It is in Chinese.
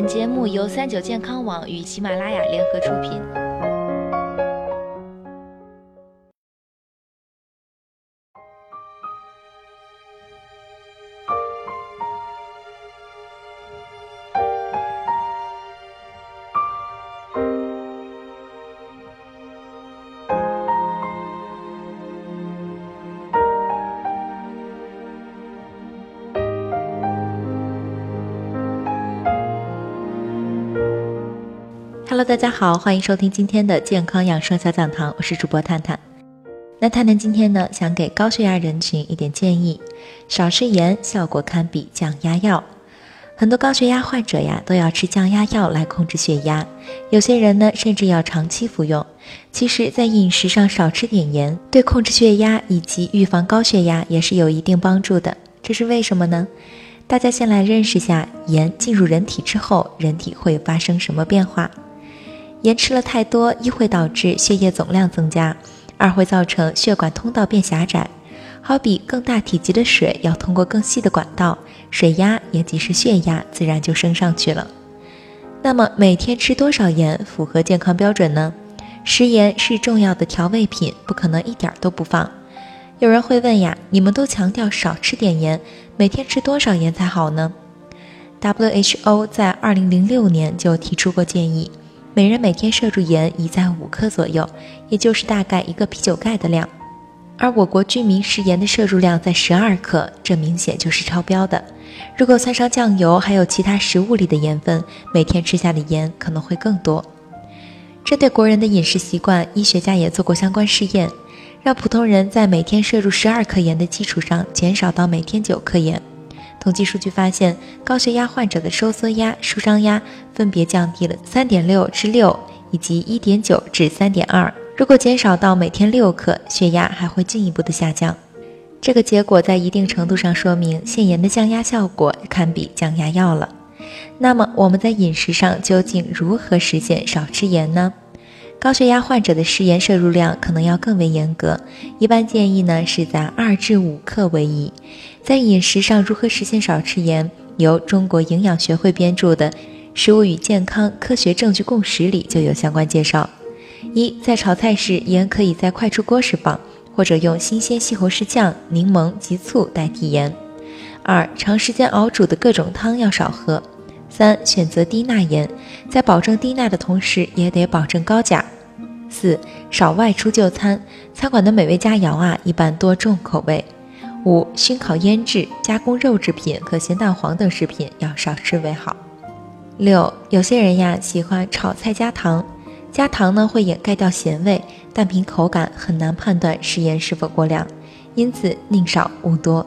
本节目由三九健康网与喜马拉雅联合出品。Hello，大家好，欢迎收听今天的健康养生小讲堂，我是主播探探。那探探今天呢，想给高血压人群一点建议，少吃盐效果堪比降压药。很多高血压患者呀，都要吃降压药来控制血压，有些人呢，甚至要长期服用。其实，在饮食上少吃点盐，对控制血压以及预防高血压也是有一定帮助的。这是为什么呢？大家先来认识下盐进入人体之后，人体会发生什么变化。盐吃了太多，一会导致血液总量增加，二会造成血管通道变狭窄。好比更大体积的水要通过更细的管道，水压也即是血压自然就升上去了。那么每天吃多少盐符合健康标准呢？食盐是重要的调味品，不可能一点都不放。有人会问呀，你们都强调少吃点盐，每天吃多少盐才好呢？WHO 在2006年就提出过建议。每人每天摄入盐宜在五克左右，也就是大概一个啤酒盖的量。而我国居民食盐的摄入量在十二克，这明显就是超标的。如果算上酱油还有其他食物里的盐分，每天吃下的盐可能会更多。针对国人的饮食习惯，医学家也做过相关试验，让普通人在每天摄入十二克盐的基础上，减少到每天九克盐。统计数据发现，高血压患者的收缩压、舒张压分别降低了三点六至六，以及一点九至三点二。如果减少到每天六克，血压还会进一步的下降。这个结果在一定程度上说明，限盐的降压效果堪比降压药了。那么我们在饮食上究竟如何实现少吃盐呢？高血压患者的食盐摄入量可能要更为严格，一般建议呢是在二至五克为宜。在饮食上如何实现少吃盐？由中国营养学会编著的《食物与健康科学证据共识》里就有相关介绍：一，在炒菜时盐可以在快出锅时放，或者用新鲜西红柿酱、柠檬及醋代替盐；二，长时间熬煮的各种汤要少喝；三，选择低钠盐，在保证低钠的同时也得保证高钾；四，少外出就餐，餐馆的美味佳肴啊，一般多重口味。五、熏烤、腌制、加工肉制品和咸蛋黄等食品要少吃为好。六、有些人呀喜欢炒菜加糖，加糖呢会掩盖掉咸味，但凭口感很难判断食盐是否过量，因此宁少勿多。